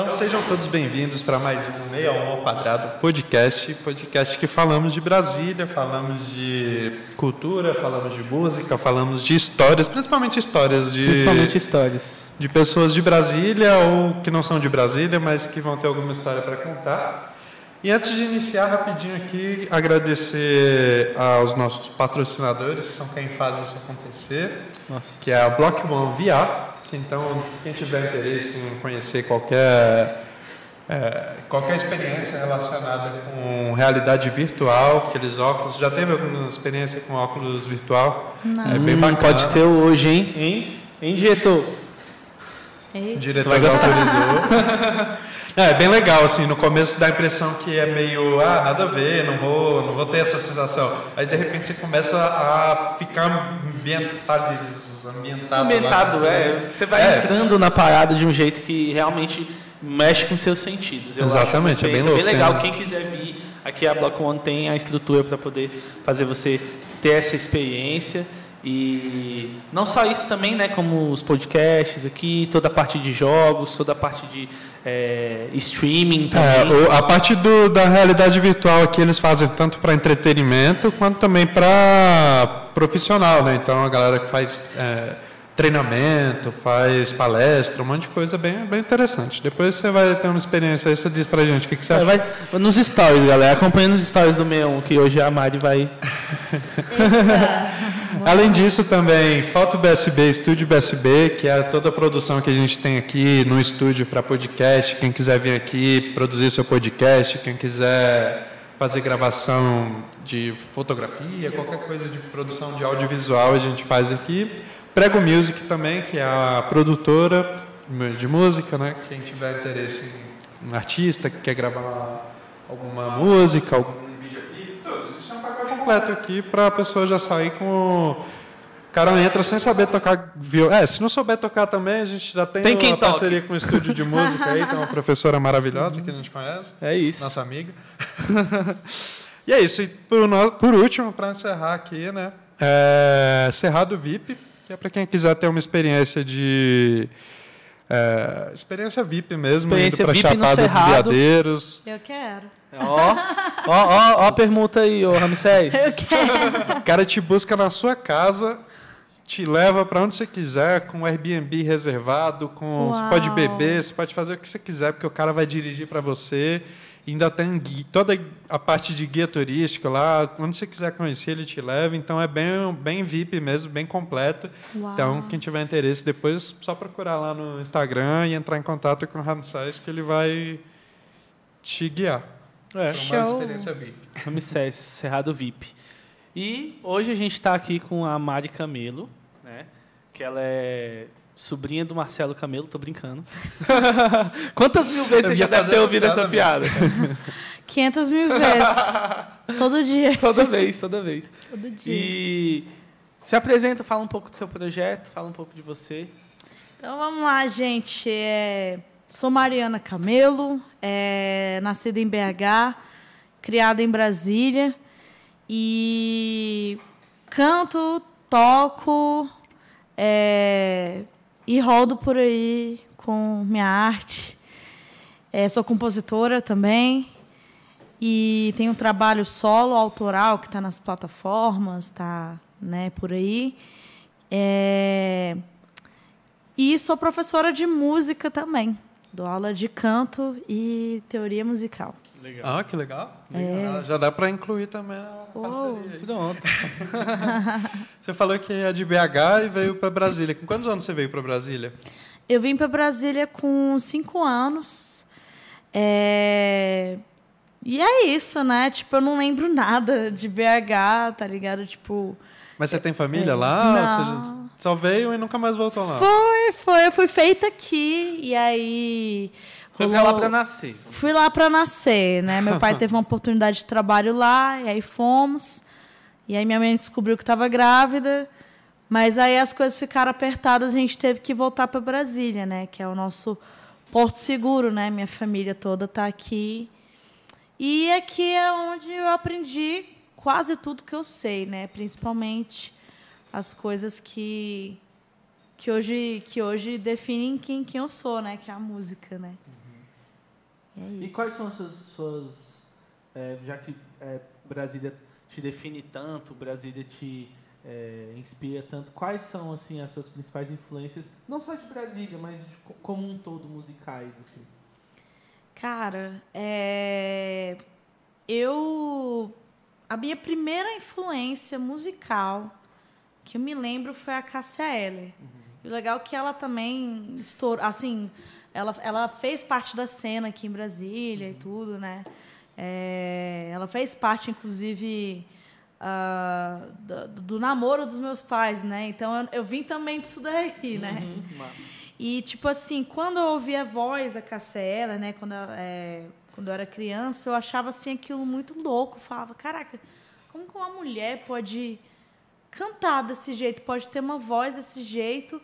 Então sejam todos bem-vindos para mais um Meia ao Quadrado podcast, podcast que falamos de Brasília, falamos de cultura, falamos de música, falamos de histórias, principalmente histórias de principalmente histórias de pessoas de Brasília ou que não são de Brasília, mas que vão ter alguma história para contar. E antes de iniciar rapidinho aqui, agradecer aos nossos patrocinadores, que são quem faz isso acontecer, Nossa. que é a Block One VR, então, quem tiver interesse em conhecer qualquer, é, qualquer experiência relacionada com realidade virtual, aqueles óculos, já teve alguma experiência com óculos virtual? Não. É bem hum, bacana. Pode ter hoje, hein? Hein, hein diretor? O diretor autorizou. É, bem legal, assim, no começo dá a impressão que é meio, ah, nada a ver, não vou, não vou ter essa sensação. Aí de repente você começa a ficar ambientalizado ambientado. Ambientado, é. Você vai é. entrando na parada de um jeito que realmente mexe com seus sentidos. Eu Exatamente, é bem louco. bem legal. Né? Quem quiser vir aqui a Block One tem a estrutura para poder fazer você ter essa experiência. E não só isso também, né, como os podcasts aqui, toda a parte de jogos, toda a parte de é, streaming é, também. É, a parte do, da realidade virtual aqui eles fazem tanto para entretenimento quanto também para profissional, né? Então a galera que faz é, treinamento, faz palestra, um monte de coisa bem, bem interessante. Depois você vai ter uma experiência aí, você diz pra gente o que, que você acha. Vai, nos stories, galera. Acompanhando os stories do meu, que hoje a Mari vai. Além disso, também Foto BSB, Estúdio BSB, que é toda a produção que a gente tem aqui no estúdio para podcast. Quem quiser vir aqui produzir seu podcast, quem quiser fazer gravação de fotografia, qualquer coisa de produção de audiovisual a gente faz aqui. Prego Music também, que é a produtora de música, né? Quem tiver interesse em um artista que quer gravar alguma música, completo aqui para a pessoa já sair com o cara entra sem saber tocar violão. É, se não souber tocar também, a gente já tem, tem uma toque. parceria com um estúdio de música aí, tem uma professora maravilhosa que a gente conhece. É isso. Nossa amiga. e é isso. E por, por último, para encerrar aqui, né? É Cerrado VIP, que é para quem quiser ter uma experiência de. É, experiência VIP mesmo, experiência indo para Chapada dos Veadeiros. Eu quero. Ó, ó, ó, ó a permuta aí, ô Ramsés. Eu quero. O cara te busca na sua casa te leva para onde você quiser, com Airbnb reservado, com você pode beber, você pode fazer o que você quiser, porque o cara vai dirigir para você. Ainda tem toda a parte de guia turística lá, onde você quiser conhecer, ele te leva. Então é bem, bem VIP mesmo, bem completo. Uau. Então, quem tiver interesse, depois só procurar lá no Instagram e entrar em contato com o Ramsés, que ele vai te guiar. É. Show. uma experiência VIP. Ramsés, Cerrado VIP. E hoje a gente está aqui com a Mari Camelo, né? Que ela é sobrinha do Marcelo Camelo, tô brincando. Quantas mil vezes você já deve ter ouvido essa piada? 500 mil vezes. Todo dia. Toda vez, toda vez. Todo dia. E se apresenta, fala um pouco do seu projeto, fala um pouco de você. Então vamos lá, gente. É... Sou Mariana Camelo, é... nascida em BH, criada em Brasília. E canto, toco, é, e rodo por aí com minha arte. É, sou compositora também. E tenho um trabalho solo, autoral, que está nas plataformas, está né, por aí. É, e sou professora de música também. Dou aula de canto e teoria musical. Legal. Ah, que legal. É. Já dá para incluir também a parceria. Pronto. você falou que é de BH e veio para Brasília. Com quantos anos você veio para Brasília? Eu vim para Brasília com cinco anos. É... E é isso, né? Tipo, eu não lembro nada de BH, tá ligado? Tipo. Mas você tem família é... lá? Não. Só veio e nunca mais voltou lá? Foi, foi. Eu fui feita aqui. E aí. Foi lá para nascer. Fui lá para nascer, né? Meu pai teve uma oportunidade de trabalho lá, e aí fomos. E aí minha mãe descobriu que estava grávida. Mas aí as coisas ficaram apertadas, a gente teve que voltar para Brasília, né? Que é o nosso porto seguro, né? Minha família toda está aqui. E aqui é onde eu aprendi quase tudo que eu sei, né? Principalmente as coisas que que hoje que hoje definem quem quem eu sou, né? Que é a música, né? E, é E quais são as suas, suas é, já que é, Brasília te define tanto, Brasília te é, inspira tanto, quais são assim as suas principais influências, não só de Brasília, mas de co- como um todo musicais assim? Cara, é... eu. A minha primeira influência musical que eu me lembro foi a Cássia Eller. E o legal é que ela também estourou. Assim, ela, ela fez parte da cena aqui em Brasília e tudo, né? É, ela fez parte, inclusive, ah, do, do namoro dos meus pais, né? Então eu, eu vim também disso daí, né? Uhum, massa. E, tipo assim, quando eu ouvia a voz da Cassiela, né, quando, ela, é, quando eu era criança, eu achava, assim, aquilo muito louco. Eu falava, caraca, como que uma mulher pode cantar desse jeito, pode ter uma voz desse jeito?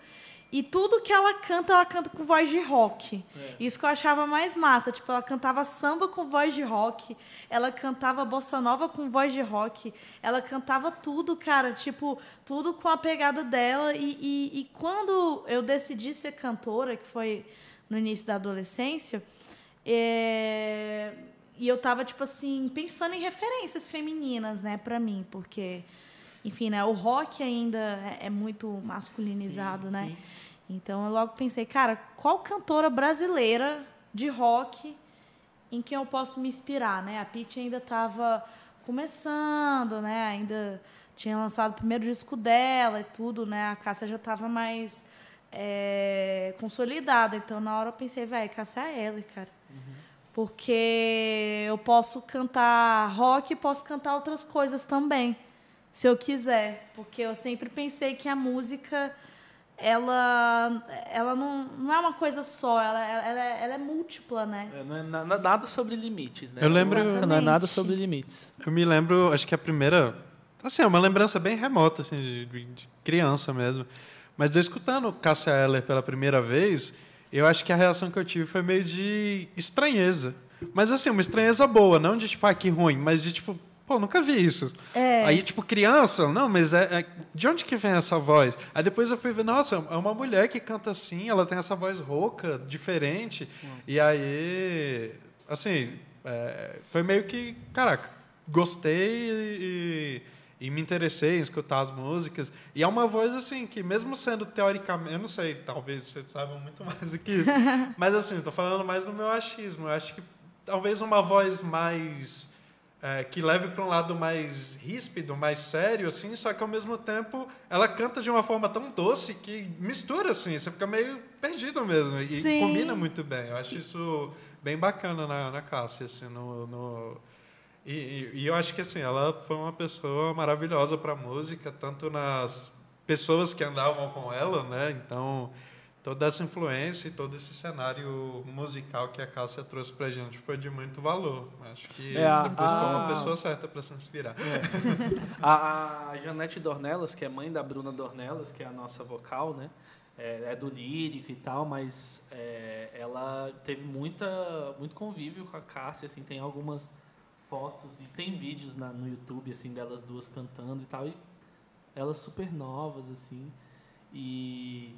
E tudo que ela canta, ela canta com voz de rock. Isso que eu achava mais massa. Tipo, ela cantava samba com voz de rock, ela cantava bossa nova com voz de rock, ela cantava tudo, cara, tipo, tudo com a pegada dela. E, e, e quando eu decidi ser cantora, que foi no início da adolescência, é, e eu tava, tipo assim, pensando em referências femininas, né, pra mim, porque, enfim, né, o rock ainda é, é muito masculinizado, Sim, né? sim. Então eu logo pensei, cara, qual cantora brasileira de rock em quem eu posso me inspirar, né? A Pitty ainda estava começando, né? Ainda tinha lançado o primeiro disco dela e tudo, né? A Cássia já estava mais é, consolidada. Então na hora eu pensei, velho, Cássia é ela, cara. Porque eu posso cantar rock e posso cantar outras coisas também, se eu quiser. Porque eu sempre pensei que a música ela, ela não, não é uma coisa só, ela, ela, é- ela é múltipla, né? É, não é na- na- nada sobre limites, né? Eu lembro- Música Não é nada Exatamente. sobre limites. Eu me lembro, acho que a primeira. Assim, é uma lembrança bem remota, assim, de, de- de criança mesmo. Mas eu escutando Cássia Eller pela primeira vez, eu acho que a reação que eu tive foi meio de estranheza. Mas assim, uma estranheza boa, não de tipo, ah, que ruim, mas de tipo, pô, nunca vi isso. É. Aí, tipo, criança, não, mas é, é- de onde que vem essa voz? Aí depois eu fui ver, nossa, é uma mulher que canta assim, ela tem essa voz rouca, diferente. E aí, assim, é, foi meio que, caraca, gostei e, e me interessei em escutar as músicas. E é uma voz, assim, que mesmo sendo teoricamente, eu não sei, talvez vocês saibam muito mais do que isso, mas assim, tô falando mais no meu achismo. Eu acho que talvez uma voz mais é, que leve para um lado mais ríspido, mais sério, assim, só que ao mesmo tempo ela canta de uma forma tão doce que mistura, assim, você fica meio perdido mesmo. E Sim. combina muito bem. Eu acho isso bem bacana na, na Cássia, assim, no. no- e, e- e eu acho que assim, ela foi uma pessoa maravilhosa para música, tanto nas pessoas que andavam com ela, né? Então, toda essa influência e todo esse cenário musical que a Cássia trouxe pra gente foi de muito valor. Acho que É, a- você buscou uma a- pessoa certa para se inspirar. A, a Janete Dornelas, que é mãe da Bruna Dornelas, que é a nossa vocal, né? É, é do lírico e tal, mas é, ela teve muita, muito convívio com a Cássia, assim, tem algumas fotos e tem vídeos na, no YouTube, assim, delas duas cantando e tal, e elas super novas, assim, e,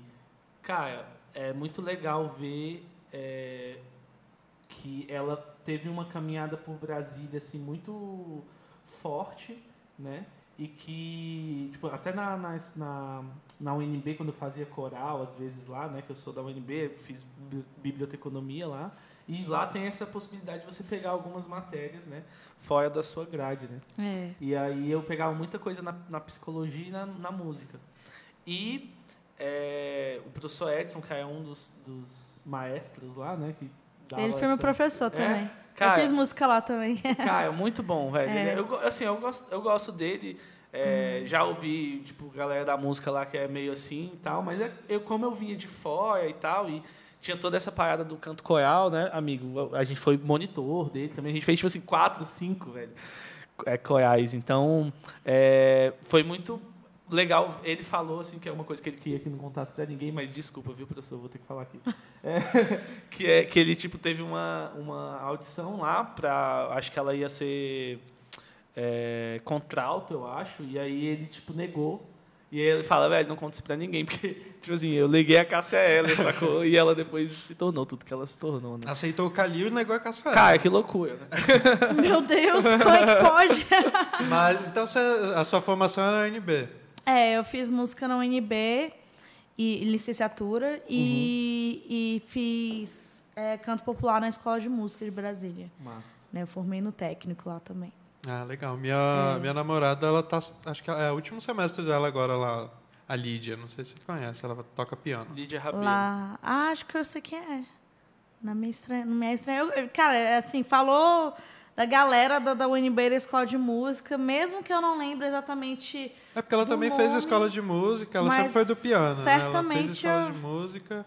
cara, é muito legal ver é, que ela teve uma caminhada por Brasília, assim, muito forte, né? E que, tipo, até na, na, na, na UNB, quando eu fazia coral, às vezes lá, né? Que eu sou da UNB, fiz bi- biblioteconomia lá. E lá tem essa possibilidade de você pegar algumas matérias, né? Fora da sua grade, né? É. E aí eu pegava muita coisa na, na psicologia e na, na música. E é, o professor Edson, que é um dos, dos maestros lá, né? Que Ele foi meu essa- professor É? também. Cara, eu fiz música lá também. Cara, muito bom, velho. É. Eu, assim, eu gosto, eu gosto dele. é, Já ouvi, tipo, galera da música lá que é meio assim e tal, mas é- eu, como eu vinha de fora e tal, e tinha toda essa parada do canto coral, né, amigo? A gente foi monitor dele também. A gente fez, tipo assim, quatro, cinco, velho, é, corais. Então, é, foi muito legal. Ele falou, assim, que é uma coisa que ele queria que não contasse pra ninguém, mas desculpa, viu, professor? Vou ter que falar aqui. É, que é que ele, tipo, teve uma, uma audição lá pra... Acho que ela ia ser é, contralto, eu acho, e aí ele, tipo, negou. E ele fala, velho, não conta isso pra ninguém, porque, tipo assim, eu liguei a Cássia a ela, sacou? E ela depois se tornou tudo que ela se tornou, né? Aceitou o Calil e negou a caçar. Cara, que loucura, né? Meu Deus, como é que pode? Mas, então a sua formação era na UNB. É, eu fiz música na UNB e licenciatura e, e fiz é, canto popular na Escola de Música de Brasília. Massa. né? Eu formei no técnico lá também. Ah, legal. Minha, minha namorada, ela tá. Acho que é o último semestre dela agora lá. A Lídia, não sei se você conhece, ela toca piano. Lídia Rabelo. Lá. Ah, acho que eu sei quem é. Não me é estranho. Não me é estranho. Eu- eu- cara, é assim, falou da galera da, da UNB da Escola de Música, mesmo que eu não lembre exatamente. É porque ela Do também fez a nome, escola de música, ela mas sempre foi do piano, né? Ela fez a certamente escola eu- de música.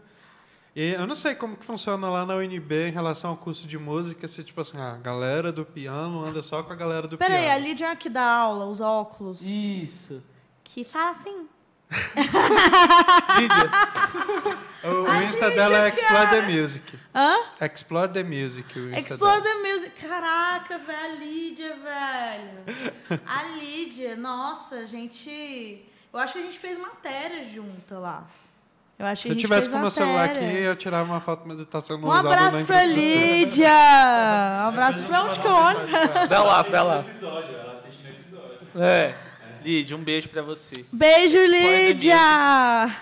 E eu não sei como que funciona lá na UNB em relação ao curso de música, se tipo assim, a galera do piano anda só com a galera do Peraí, a piano. Lídia é que dá aula, os óculos. Isso. Que fala assim. Lídia, O, o Insta dela é Explore the Music. Hã? Explore the Music, o Insta Explore dela. the Music. Caraca, velho, a Lídia, velho. A Lídia, nossa, a gente. Eu acho que a gente fez matéria junta lá. Eu acho que Se eu tivesse com meu celular aqui, eu tirava uma foto, mas ele tá sendo Um abraço pra. Lídia! Um abraço pra onde que eu olho? dá lá, dá lá. episódio, ela assistindo o episódio. É. Lídia, um beijo pra você. Beijo, Lídia!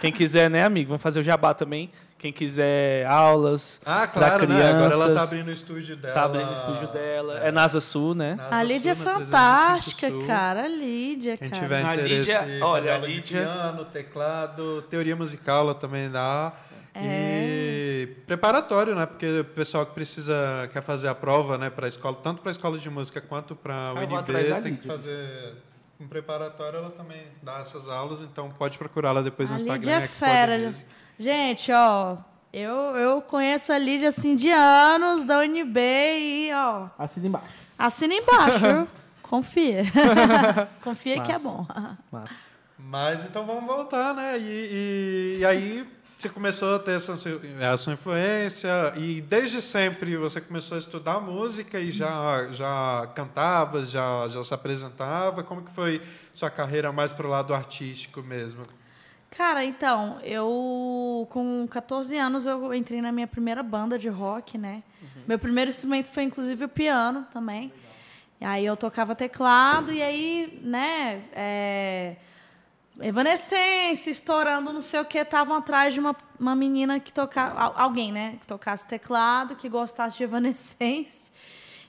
Quem quiser, né, amigo? Vamos fazer o jabá também. Quem quiser aulas Ah, claro, né? crianças. Agora ela tá abrindo o estúdio dela. Tá abrindo o estúdio dela. É Nasa Sul, né? Nasa A Lídia é Sul, na 305 fantástica, Sul. cara. A Lídia, Quem cara. tiver A interesse Lídia- olha, a Lídia- piano, teclado, teoria musical ela também dá. É. E preparatório, né? Porque o pessoal que precisa quer fazer a prova, né, para escola, tanto para a escola de música quanto para o UNB, tem que fazer um preparatório, ela também dá essas aulas, então pode procurá la depois no A Instagram. Lídia é fera. Gente, ó, eu, eu conheço a Lídia assim de anos, da UNB e, ó, Assina embaixo. assina embaixo, viu? Confia. Confia que é Massa. bom. Massa. Mas então vamos voltar, né? E, e, e aí você começou a ter essa sua influência e desde sempre você começou a estudar música e já já cantava, já já se apresentava. Como que foi sua carreira mais pro lado artístico mesmo? Cara, então, eu com 14 anos eu entrei na minha primeira banda de rock, né? Meu primeiro instrumento foi inclusive o piano também. E aí eu tocava teclado e aí, né, é, Evanescência, estourando, não sei o que, estavam atrás de uma, uma menina que tocava, al- alguém, né, que tocasse teclado, que gostasse de Evanescência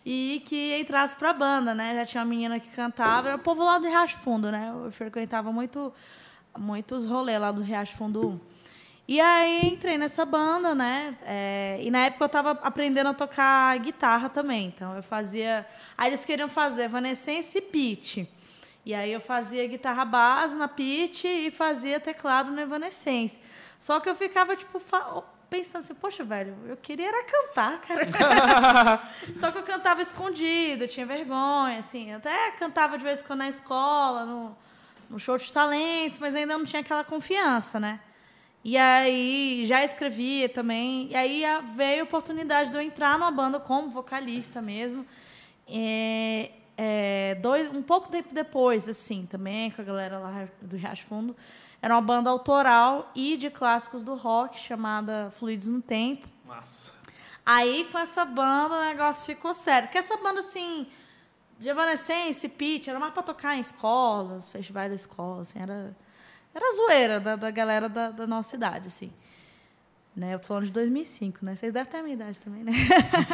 e que entrasse pra banda, né? Já tinha uma menina que cantava, era o povo lá do Riacho Fundo, né? Eu frequentava muito muitos rolês lá do Riacho Fundo 1. E aí entrei nessa banda, né? É, e na época eu estava aprendendo a tocar guitarra também. Então eu fazia. Aí eles queriam fazer Evanescence e pitch. E aí eu fazia guitarra base na pitch e fazia teclado no Evanescence. Só que eu ficava, tipo, pensando assim, poxa, velho, eu queria era cantar, cara. Só que eu cantava escondido, eu tinha vergonha, assim. Até cantava de vez em quando na escola, no, no show de talentos, mas ainda não tinha aquela confiança, né? E aí já escrevia também. E aí veio a oportunidade de eu entrar numa banda como vocalista mesmo. É, é, dois, um pouco tempo depois, assim, também com a galera lá do Riacho Fundo. Era uma banda autoral e de clássicos do rock, chamada Fluidos no Tempo. Massa. Aí, com essa banda, o negócio ficou sério. Porque essa banda, assim, de Evanescence, Pitch, era mais pra tocar em escolas, festivais da escola, assim, era... Era zoeira da, da galera da, da nossa idade, assim. Né? Eu tô falando de 2005, né? Vocês devem ter a minha idade também, né?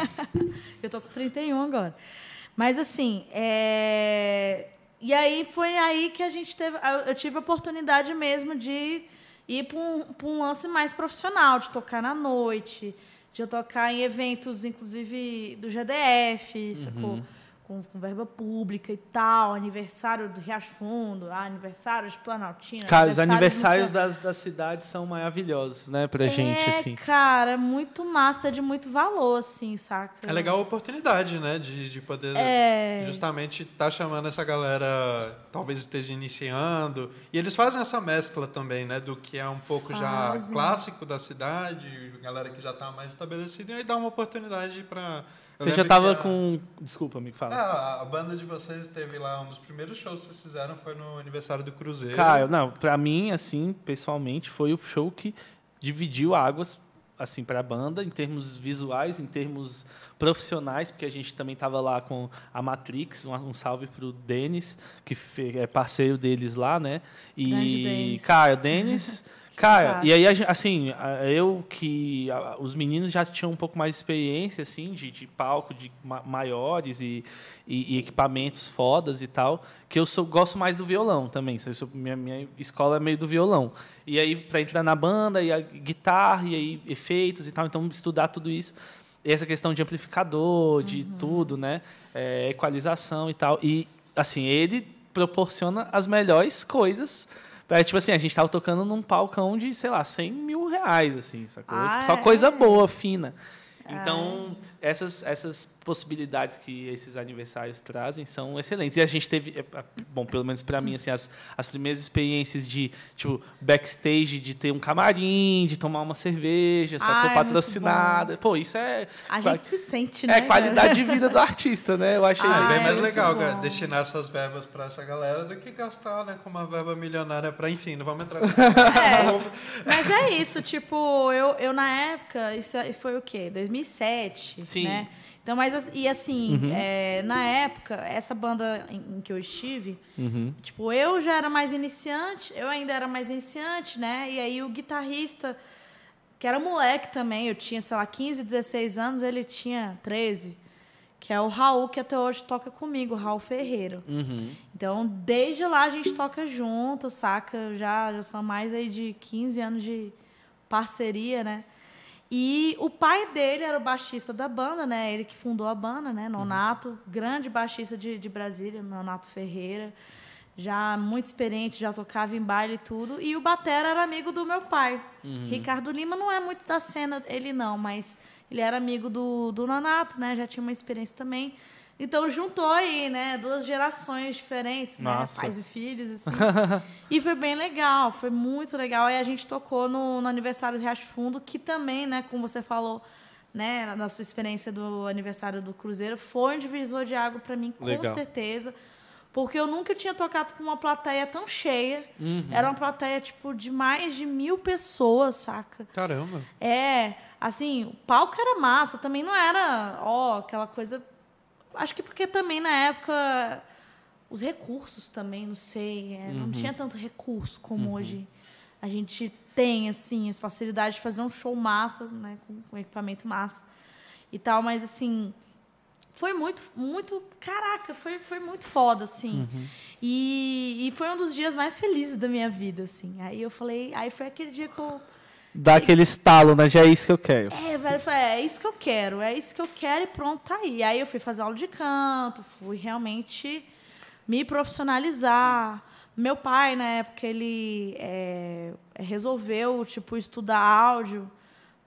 Eu tô com 31 agora. Mas, assim, é... E aí, foi aí que a gente teve... Eu tive a oportunidade mesmo de ir para um, um lance mais profissional, de tocar na noite, de eu tocar em eventos, inclusive, do GDF, sacou? Com, com verba pública e tal, aniversário do Riacho Fundo, ah, aniversário de Planaltina. Cara, os aniversário aniversários das, das cidades são maravilhosos, né, pra sei- gente, é, assim. cara, é muito massa, é de muito valor, assim, saca? É legal a oportunidade, né, de, de poder É. justamente estar chamando essa galera, talvez esteja iniciando, e eles fazem essa mescla também, né, do que é um pouco já Fazem. clássico da cidade, galera que já está mais estabelecida, e aí dá uma oportunidade para Você já lembro tava que a- com. Desculpa, me fala. Ah, a banda de vocês teve lá, um dos primeiros shows que vocês fizeram foi no aniversário do Cruzeiro. Cara, não, pra mim, assim, pessoalmente, foi o show que dividiu águas, assim, pra banda, em termos visuais, em termos profissionais, porque a gente também tava lá com a Matrix, um, um salve pro Denis, que é parceiro deles lá, né? Grande E, Denis. cara, o Denis. Cara, Fantástico. e aí, assim, eu que. Os meninos já tinham um pouco mais de experiência, assim, de, de palco de ma- maiores e, e- e equipamentos fodas e tal, que eu sou, gosto mais do violão também. Sou- minha, minha escola é meio do violão. E aí, para entrar na banda, e a guitarra, e aí efeitos e tal, então estudar tudo isso. E essa questão de amplificador, de tudo, né? É, equalização e tal. E, assim, ele proporciona as melhores coisas. Pra, tipo assim, a gente tava tocando num palcão de, sei lá, 100 mil reais, assim, sacou? Ah, Tipo, só é? coisa boa, fina. Então, essas, essas possibilidades que esses aniversários trazem são excelentes. E a gente teve, é, bom, pelo menos para mim, assim, as, as primeiras experiências de, tipo, backstage, de ter um camarim, de tomar uma cerveja, sacou? Ah, é Patrocinada. Pô, isso é... A gente se sente, né? É qualidade de vida do artista, né? Eu achei Ah, é bem é mais legal cara, destinar essas verbas pra essa galera do que gastar né, com uma verba milionária pra, enfim, não vamos entrar É, mas é isso, tipo, eu, eu na época, isso foi o quê? 2007, Sim. Né? Então, mas, as- e assim, é, na época, essa banda em, que eu estive, tipo, eu já era mais iniciante, eu ainda era mais iniciante, né? E aí o guitarrista, que era moleque também, eu tinha, sei lá, 15, 16 anos, ele tinha 13, que é o Raul, que até hoje toca comigo, o Raul Ferreira. Então, desde lá a gente toca junto, saca? Já, já são mais aí de 15 anos de parceria, né? E o pai dele era o baixista da banda, né? Ele que fundou a banda, né? Nonato, grande baixista de, de Brasília, Nonato Ferreira. Já muito experiente, já tocava em baile e tudo. E o Batera era amigo do meu pai. Ricardo Lima não é muito da cena, ele não, mas ele era amigo do, do Nonato, né? Já tinha uma experiência também. Então juntou aí, né? Duas gerações diferentes, Nossa. né? Pais e filhos, assim. e foi bem legal, foi muito legal. Aí a gente tocou no, no aniversário do Riacho Fundo, que também, né, como você falou, né, na sua experiência do aniversário do Cruzeiro, foi um divisor de água para mim, com Legal. certeza. Porque eu nunca tinha tocado com uma plateia tão cheia. Era uma plateia, tipo, de mais de mil pessoas, saca? Caramba. É, assim, o palco era massa, também não era, ó, aquela coisa. Acho que porque também na época os recursos também, não sei, é, não tinha tanto recurso como hoje a gente tem, assim, as facilidades de fazer um show massa, né, com, com equipamento massa e tal, mas assim, foi muito, muito, caraca, foi, foi muito foda, assim. E, e foi um dos dias mais felizes da minha vida, assim. Aí eu falei, aí foi aquele dia que eu Dá aquele estalo, né? Já é isso que eu quero. é, velho, eu falei, é isso que eu quero, é isso que eu quero e pronto, tá aí. Aí eu fui fazer aula de canto, fui realmente me profissionalizar. Meu pai, na época, ele é, resolveu, tipo, estudar áudio,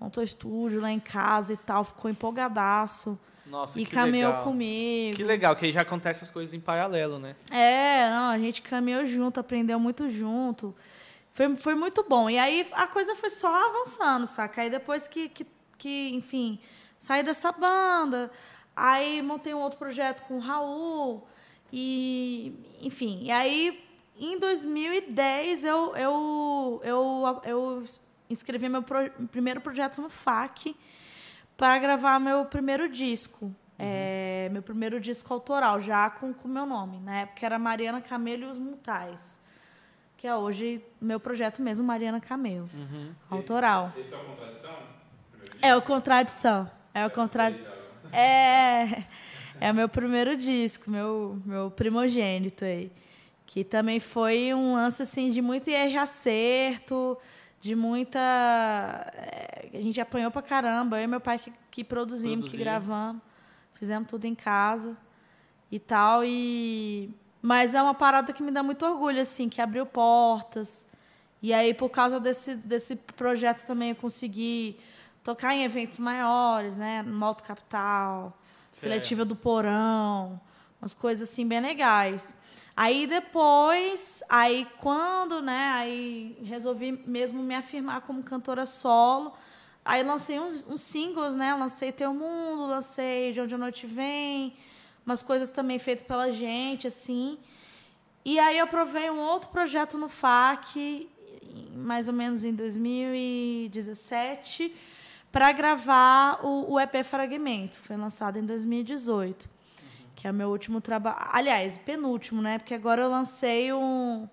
montou estúdio lá em casa e tal, ficou empolgadaço. Nossa, e que caminhou legal. comigo. Que legal, que aí já acontece as coisas em paralelo, né? É, não, a gente caminhou junto, aprendeu muito junto. Foi, foi muito bom. E aí a coisa foi só avançando, saca? Aí depois que, que, que, enfim, saí dessa banda, aí montei um outro projeto com o Raul. E, enfim, e aí em 2010 eu, eu, eu, eu inscrevi meu pro- primeiro projeto no FAC para gravar meu primeiro disco. É, meu primeiro disco autoral, já com o meu nome. Na época era Mariana Camelo e os Mutais. Que é hoje meu projeto mesmo, Mariana Camelo. Autoral. Esse é o Contradição? É o Contradição. É o Contradição. É, é o meu primeiro disco, meu, meu primogênito aí. Que também foi um lance assim, de muito erro e acerto, de muita. é, a gente apanhou pra caramba. Eu e meu pai que, que produzimos, que Produziram. gravamos. Fizemos tudo em casa e tal. E... Mas é uma parada que me dá muito orgulho, assim, que abriu portas. E aí, por causa desse, desse projeto também, eu consegui tocar em eventos maiores, né? No Alto Capital, Seletiva do Porão, umas coisas assim bem legais. Aí depois, aí quando, né, aí resolvi mesmo me afirmar como cantora solo, Aí lancei uns, uns singles, né? Lancei Teu Mundo, lancei De Onde a Noite Vem, umas coisas também feitas pela gente, assim. E aí eu provei um outro projeto no FAC, mais ou menos em 2017, para gravar o, o EP Fragmento. Foi lançado em 2018, que é o meu último trabalho. Aliás, penúltimo, né? Porque agora eu lancei um,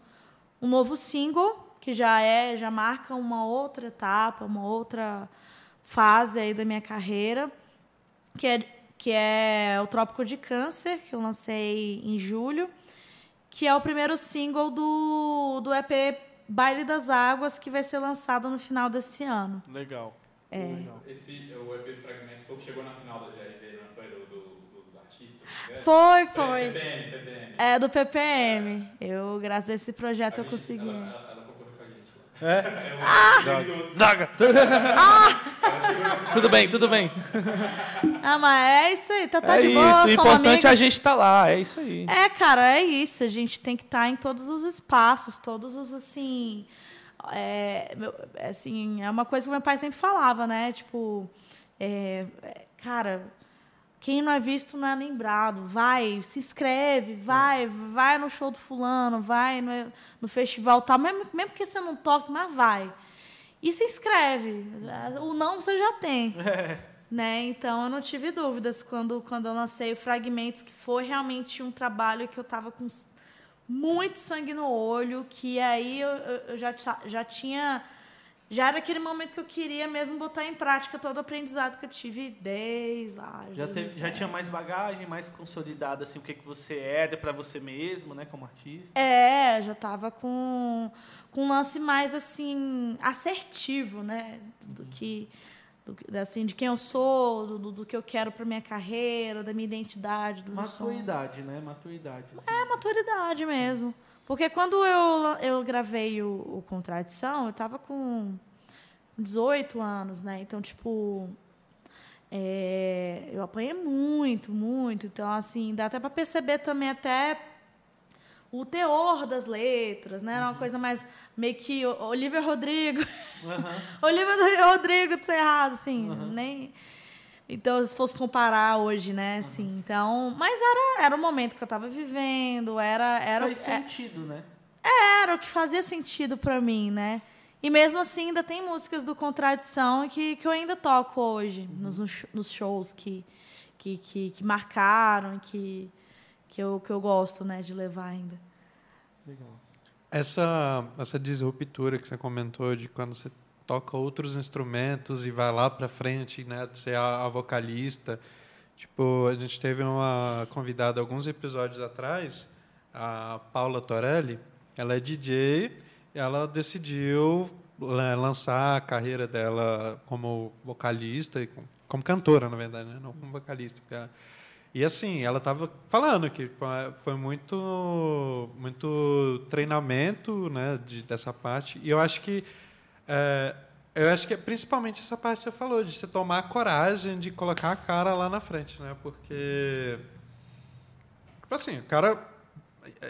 um novo single, que já é, já marca uma outra etapa, uma outra fase aí da minha carreira, que é, que é o Trópico de Câncer, que eu lancei em julho, que é o primeiro single do, do EP Baile das Águas, que vai ser lançado no final desse ano. Legal. É. Legal. Esse, o EP Fragmentos foi o que chegou na final da GRV, não foi? Do, do, do, do artista? Foi, foi. PPM, PPM. É do PPM. Eu, graças a esse projeto, A eu gente- consegui. Ela, ela, ela concorreu com a gente lá. É? Minuto. Zaga! tudo bem, tudo bem. Ah, mas é isso aí, tá, tá é de isso, boa, o sou uma importante é a gente estar lá, é isso aí. É, cara, é isso. A gente tem que estar em todos os espaços, todos os assim. É, assim, é uma coisa que meu pai sempre falava, né? Tipo, é, é, cara, quem não é visto não é lembrado. Vai, se inscreve, vai, vai no show do fulano, vai no, no festival tal. Mesmo, mesmo que você não toque, mas vai. E se inscreve. O não você já tem. Né? Então eu não tive dúvidas quando, quando eu lancei o Fragmentos, que foi realmente um trabalho que eu estava com muito sangue no olho, que aí eu, eu- já, já tinha. Já era aquele momento que eu queria mesmo botar em prática todo o aprendizado que eu tive desde lá. Já, teve, já 2017. tinha mais bagagem, mais consolidada, assim, o que, que você era pra você mesmo, né, como artista. É, já tava com, com um lance mais assim, assertivo, né? Do que. Do, assim, de quem eu sou, do, do- que eu quero para minha carreira, da minha identidade, do. Maturidade, né, maturidade. assim. É maturidade mesmo. Porque quando eu, eu gravei o, o Contradição, eu tava com 18 anos, né? Então, tipo. é, eu apanhei muito, muito. Então, assim, dá até para perceber também até o teor das letras, né? Era uma coisa mais meio que Olivia Rodrigo. Olivia Rodrigo do Cerrado, assim, nem. Então, se fosse comparar hoje, né, assim, então, mas era era o momento que eu estava vivendo, era era Faz é- sentido, né? era o que fazia sentido para mim, né? E mesmo assim, ainda tem músicas do Contradição que, que eu ainda toco hoje, nos, nos shows que, que, que, que marcaram, que, que, eu, que eu gosto né, de levar ainda. Legal. Essa, essa disruptura que você comentou de quando você toca outros instrumentos e vai lá para frente, né, ser a, a vocalista. Tipo, a gente teve uma convidada alguns episódios atrás, a Paula Torelli. Ela é DJ, ela decidiu la- lançar a carreira dela como vocalista, com- como cantora, na verdade, né? não como vocalista. e assim, ela estava falando que foi- foi muito, muito treinamento né, de, dessa parte. E eu acho que é, eu acho que é principalmente essa parte que você falou, de você tomar a coragem de colocar a cara lá na frente, né? Porque tipo assim, o cara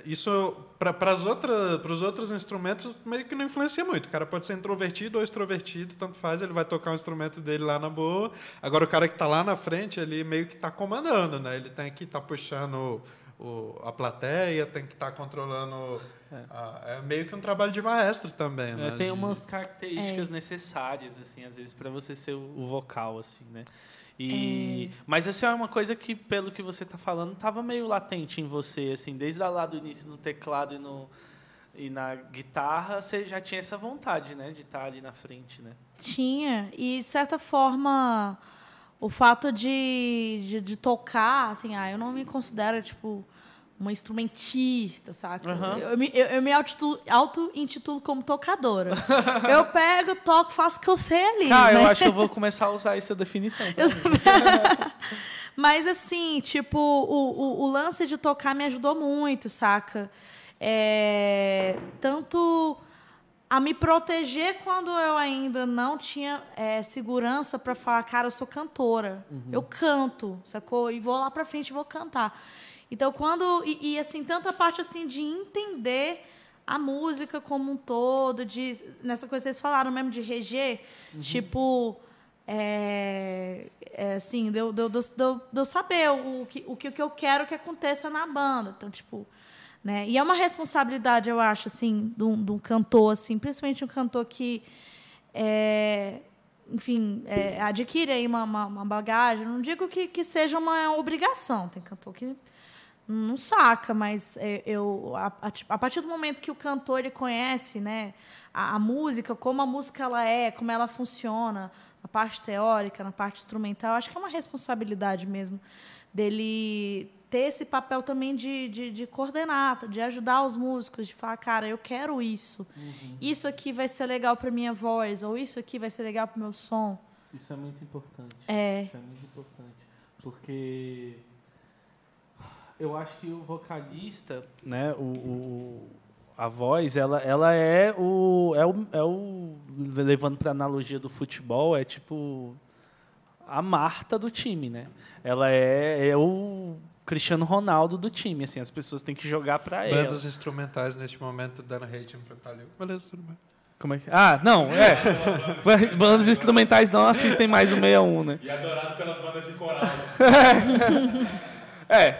isso para os outros instrumentos meio que não influencia muito. O cara pode ser introvertido ou extrovertido, tanto faz, ele vai tocar o instrumento dele lá na boa. Agora o cara que está lá na frente, ele meio que está comandando, né? Ele tem que estar puxando o, a plateia, tem que estar controlando. a- é meio que um trabalho de maestro também, É, né? tem De- umas características necessárias, assim, às vezes, para você ser o o vocal, assim, né? E, Mas essa é uma coisa que, pelo que você está falando, estava meio latente em você, assim, desde lá do início no teclado e, no, e na guitarra, você já tinha essa vontade, né? De estar ali na frente, né? Tinha. E, de certa forma, o fato de, de, de tocar, assim, ah, eu não me considero, tipo, uma instrumentista, saca? Aham. Eu, eu me, eu, me auto- auto-intitulo como tocadora. eu pego, toco, faço o que eu sei ali. Cara, né? eu acho que eu vou começar a usar essa definição. Mas assim, tipo, o, o, o lance de tocar me ajudou muito, saca? É, tanto a me proteger quando eu ainda não tinha é, segurança para falar, cara, eu sou cantora. Eu canto, sacou? E vou lá pra frente e vou cantar. Então, quando. E, e, assim, tanta parte assim de entender a música como um todo, de, nessa coisa que vocês falaram mesmo de reger, tipo. é, é, assim, de eu saber o que, o que eu quero que aconteça na banda. Então, tipo, né? E é uma responsabilidade, eu acho, assim, de um, de um cantor, assim, principalmente um cantor que, é, enfim, é, adquire aí uma, uma, uma, bagagem. Não digo que, que seja uma obrigação, tem cantor que não saca, mas é, eu, a, a, partir do momento que o cantor ele conhece, né, a, a música, como a música ela é, como ela funciona, na parte teórica, na parte instrumental, acho que é uma responsabilidade mesmo dele ter esse papel também de, de, de coordenar, de ajudar os músicos, de falar, cara, eu quero isso. Uhum. Isso aqui vai ser legal para minha voz, ou isso aqui vai ser legal para o meu som. Isso é muito importante. É. Isso é muito importante. Porque eu acho que o vocalista, né, o, o a voz, ela, ela é o, é o, é o levando para analogia do futebol, é tipo a Marta do time, né? Ela é, é o Cristiano Ronaldo do time, assim, as pessoas têm que jogar para ela. Bandas instrumentais neste momento dando rating para Calil. Beleza, tudo bem. Como é que... Ah, não, é. bandas instrumentais não assistem mais o 61, né? E adorado pelas bandas de coral. é.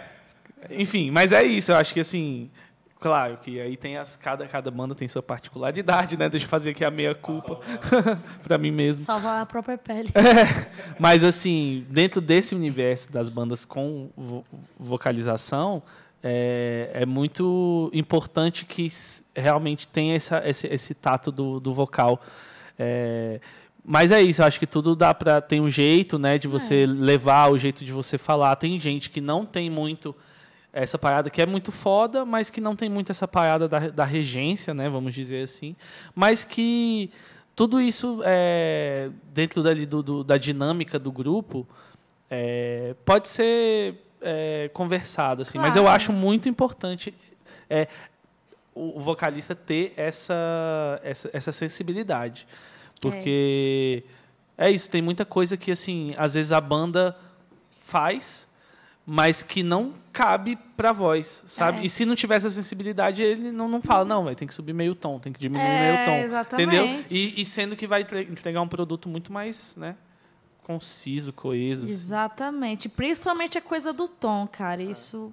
Enfim, mas é isso, eu acho que assim, Claro que aí tem as cada cada banda tem sua particularidade, né? Deixa eu fazer aqui a meia culpa para mim mesmo. Salvar a própria pele. É, mas assim, dentro desse universo das bandas com vo vocalização, é, é, muito importante que realmente tenha essa, esse, esse tato do, do vocal. É, mas é isso, eu acho que tudo dá para tem um jeito, né, de você é. levar, o jeito de você falar. Tem gente que não tem muito essa parada que é muito foda, mas que não tem muito essa parada da, da regência, né, vamos dizer assim, mas que tudo isso é, dentro dali do, do, da dinâmica do grupo é, pode ser é, conversado, assim, claro. mas eu acho muito importante é, o, o, vocalista ter essa, essa, essa sensibilidade, porque é. é isso, tem muita coisa que assim, às vezes a banda faz mas que não cabe para voz, sabe? É. E se não tiver essa sensibilidade, ele não, não fala, não, vai tem que subir meio tom, tem que diminuir é, meio tom, exatamente. entendeu? E, e, sendo que vai entregar um produto muito mais, né, conciso, coeso. Exatamente, assim. principalmente a coisa do tom, cara, isso,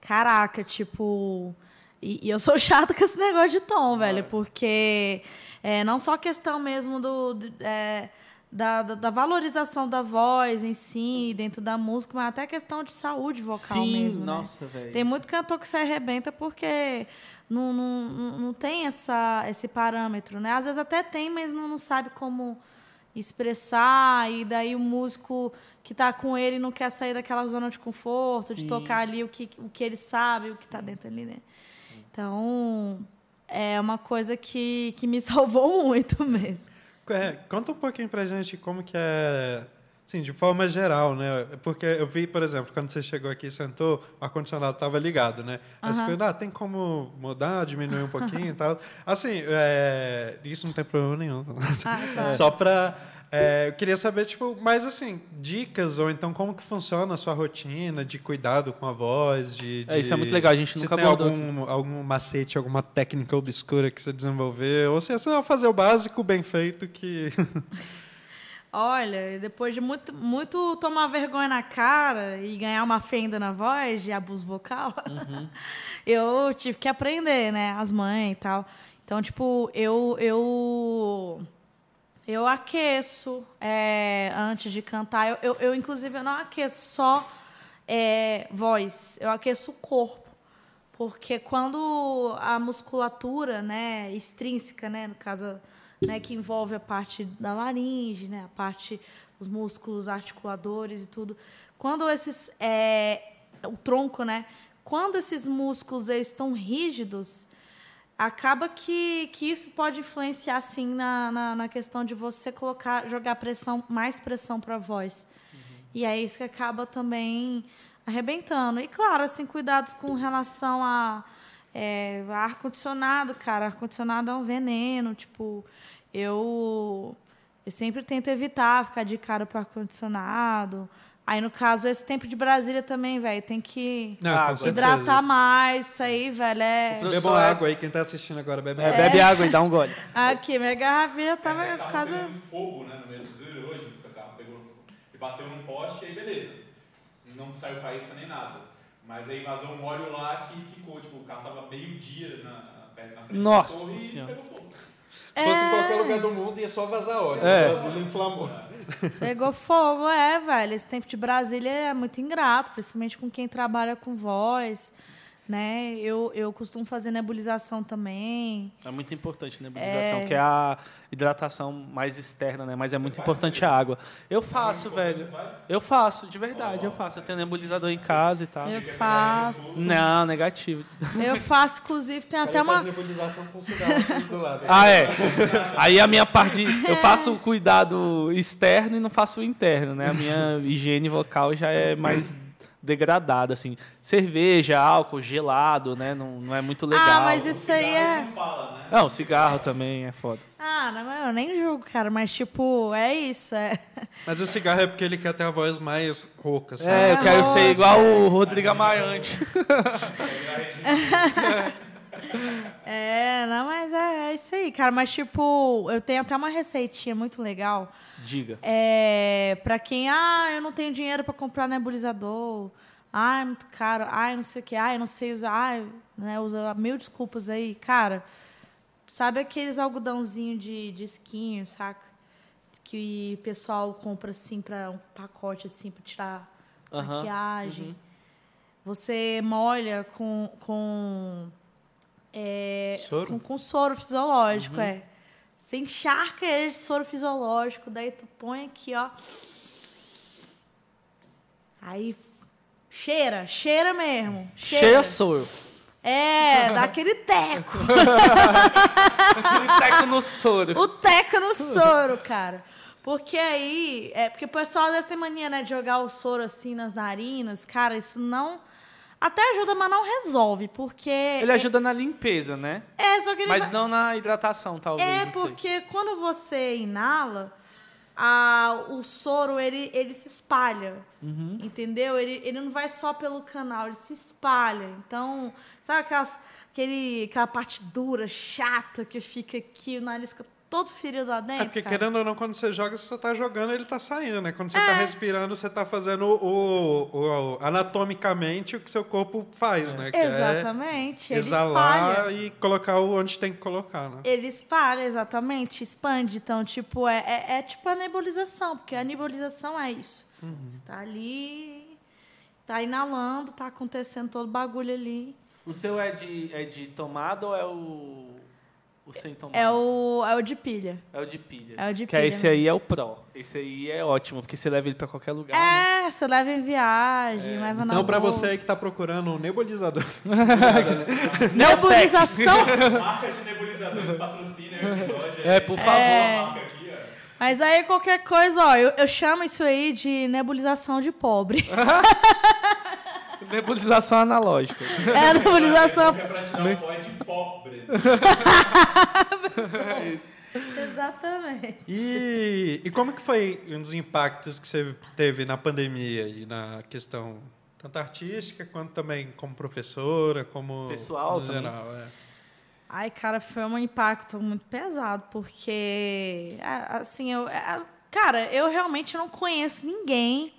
caraca, tipo, e, e eu sou chata com esse negócio de tom, velho, porque é, não só questão mesmo do, do é, da, da, da, valorização da voz em si, dentro da música, mas até questão de saúde vocal Sim, mesmo. Né? Nossa, né? velho. Tem muito cantor que se arrebenta porque não, não, não tem essa, esse parâmetro, né? Às vezes até tem, mas não, não sabe como expressar, e daí o músico que está com ele não quer sair daquela zona de conforto, Sim. de tocar ali o que, o que ele sabe, o que está dentro ali, né? Então, é uma coisa que, que me salvou muito mesmo. É, conta um pouquinho pra gente como que é, assim, de forma geral, né? Porque eu vi, por exemplo, quando você chegou aqui e sentou, o ar-condicionado estava ligado, né? Aí você perguntou, ah, tem como mudar, diminuir um pouquinho e tal. Assim, é, isso não tem problema nenhum. Ah, tá. Só para é, eu queria saber, tipo, mais assim, dicas, ou então como que funciona a sua rotina de cuidado com a voz, de... de é, isso é muito legal, a gente nunca tem algum, algum macete, alguma técnica obscura que você desenvolveu, ou se é só fazer o básico bem feito que... Olha, depois de muito, muito tomar vergonha na cara e ganhar uma fenda na voz de abuso vocal, uhum. eu tive que aprender, né? As mães e tal. Então, tipo, eu... eu eu aqueço é, antes de cantar. Eu, eu, eu, inclusive, eu não aqueço só é, voz, eu aqueço o corpo. Porque quando a musculatura né, extrínseca, né, no caso, né, que envolve a parte da laringe, né, a parte dos músculos articuladores e tudo, quando esses. É, o tronco, né? Quando esses músculos eles estão rígidos, acaba que, que isso pode influenciar assim na, na, na questão de você colocar jogar pressão mais pressão para a voz. Uhum. e é isso que acaba também arrebentando. E claro assim cuidados com relação a é, ar condicionado cara. Ar condicionado é um veneno tipo eu eu sempre tento evitar ficar de cara para ar condicionado Aí, no caso, esse tempo de Brasília também, velho, tem que Não, hidratar mais. Isso aí, velho, é... Beba água aí, quem tá assistindo agora, bebe é, água. Bebe água e dá um gole. Aqui, minha garrafinha tava é, tá casa... fogo, né, no meio do hoje, bateu num poste, aí beleza. Não saiu faísca nem nada. Mas aí vazou um óleo lá que ficou, tipo, o carro tava meio dia na, na, frente Nossa da torre e Senhora. pegou fogo. Se fosse em qualquer lugar do mundo, ia só vazar óleo. É. O Brasil inflamou. Pegou fogo, é, velho. Esse tempo de Brasília é muito ingrato, principalmente com quem trabalha com voz, né? Eu, eu costumo fazer nebulização também. É muito importante a nebulização, que é a hidratação mais externa, né? Mas é muito importante a água. Eu faço, velho. Eu faço, de verdade, eu faço. Eu tenho nebulizador em casa e tal. Eu faço. Não, negativo. Eu faço, inclusive, tem até uma. nebulização com cigarro aqui do lado. Ah, é. Aí a minha parte. de- Eu faço o cuidado externo e não faço o interno, né? A minha higiene vocal já é mais degradada, assim. Cerveja, álcool, gelado, né? Não, não é muito legal. Ah, mas isso aí é. Não, cigarro também é foda. Ah, não, eu nem julgo, cara, mas tipo, é isso. É... Mas o cigarro é porque ele quer ter a voz mais rouca, sabe? É, eu quero ser igual o Rodrigo Amarante. É, não, mas é, é isso aí, cara. Mas, tipo, eu tenho até uma receitinha muito legal. Diga. É, pra quem, ah, eu não tenho dinheiro pra comprar nebulizador. Ah, é muito caro. Ah, não sei o que. Ah, eu não sei usar. Ah, né, usa mil desculpas aí. Cara, sabe aqueles algodãozinhos de, de esquinho, saca? Que o pessoal compra, assim, pra um pacote, assim, pra tirar Aham, maquiagem. Você molha com... com é, Soro? Com, com soro fisiológico, é. Você encharca ele de soro fisiológico, daí tu põe aqui, ó. Aí cheira, cheira mesmo. Cheia soro. É, dá aquele teco. Aquele teco no soro. o teco no soro, cara. Porque aí, é porque o pessoal às vezes tem mania, né, de jogar o soro assim nas narinas. Cara, isso não até ajuda, mas não resolve, porque Ele ajuda na limpeza, né? é só que ele Mas vai- não na hidratação, talvez. É não sei. porque quando você inala, a, o soro ele, ele se espalha. Uhum. Entendeu? Ele, ele não vai só pelo canal, ele se espalha. Então, sabe aquelas, aquele, aquela parte dura, chata que fica aqui, o nariz fica todo ferido lá dentro? É porque, cara? querendo ou não, quando você joga, você tá jogando, ele tá saindo, né? Quando você É. tá respirando, você tá fazendo o, o- o- anatomicamente o que seu corpo faz, né? Que é Exatamente. Ele exalar espalha. e colocar o onde tem que colocar, né? Ele espalha, exatamente, expande. Então, tipo, é, é, é tipo a nebulização, porque a nebulização é isso. Você tá ali, tá inalando, tá acontecendo todo o bagulho ali. O seu é de, é de tomada ou é o, o sem tomada? É o, é o de pilha. É o de pilha. É o de que pilha. esse aí é o Pro. Esse aí é ótimo, porque você leva ele pra qualquer lugar. né? É, você leva em viagem, leva na Então, pra bolsa. você aí que tá procurando um nebulizador, Nebulização? Marcas de nebulizadores patrocinam o episódio. É, por favor. É. Marca aqui, ó. Mas aí qualquer coisa, ó, eu, eu chamo isso aí de nebulização de pobre. Nebulização analógica. É a nebulização. É pra te dar um pó de pobre. Exatamente. E, e como que foi um dos impactos que você teve na pandemia e na questão tanto artística quanto também como professora, como Pessoal no também. geral, é. Ai, cara, foi um impacto muito pesado, porque, a- assim, eu, a- cara, eu realmente não conheço ninguém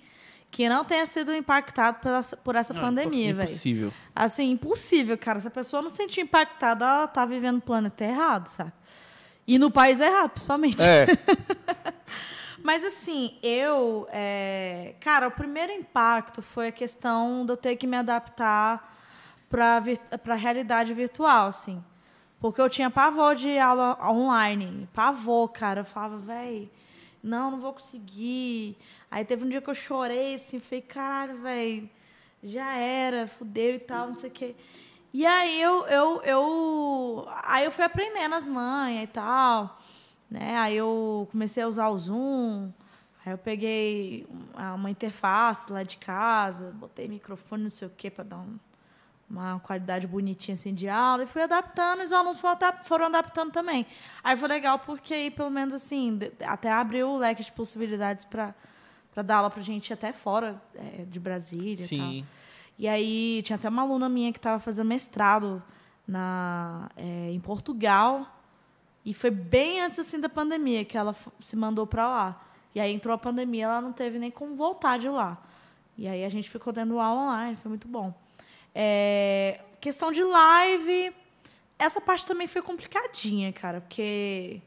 que não tenha sido impactado pela, por essa pandemia, velho. Impossível. Assim, impossível, cara. Se a pessoa não se sentir impactada, ela tá vivendo no planeta errado, sabe? E no país errado, principalmente. É. Mas assim, eu. é, Cara, o primeiro impacto foi a questão de eu ter que me adaptar para a realidade virtual, assim. Porque eu tinha pavor de aula online. Pavor, cara. Eu falava, véi, não, não vou conseguir. Aí teve um dia que eu chorei, assim, falei, caralho, véi, já era, fudeu e tal, não sei o quê. E aí eu, eu, eu, aí eu fui aprendendo as manhas e tal, né? Aí eu comecei a usar o Zoom, aí eu peguei uma uma interface lá de casa, botei microfone, não sei o quê, para dar um- uma qualidade bonitinha assim de aula, e fui adaptando, e os alunos foram, adap- foram adaptando também. Aí foi legal porque aí, pelo menos assim, até abriu o leque de possibilidades para para dar aula pra gente até fora é, de Brasília e tal. Sim. E aí tinha até uma aluna minha que estava fazendo mestrado na, é, em Portugal. E foi bem antes assim da pandemia que ela se mandou para lá. E aí entrou a pandemia, ela não teve nem como voltar de lá. E aí a gente ficou dando aula online, foi muito bom. É, questão de live, essa parte também foi complicadinha, cara, porque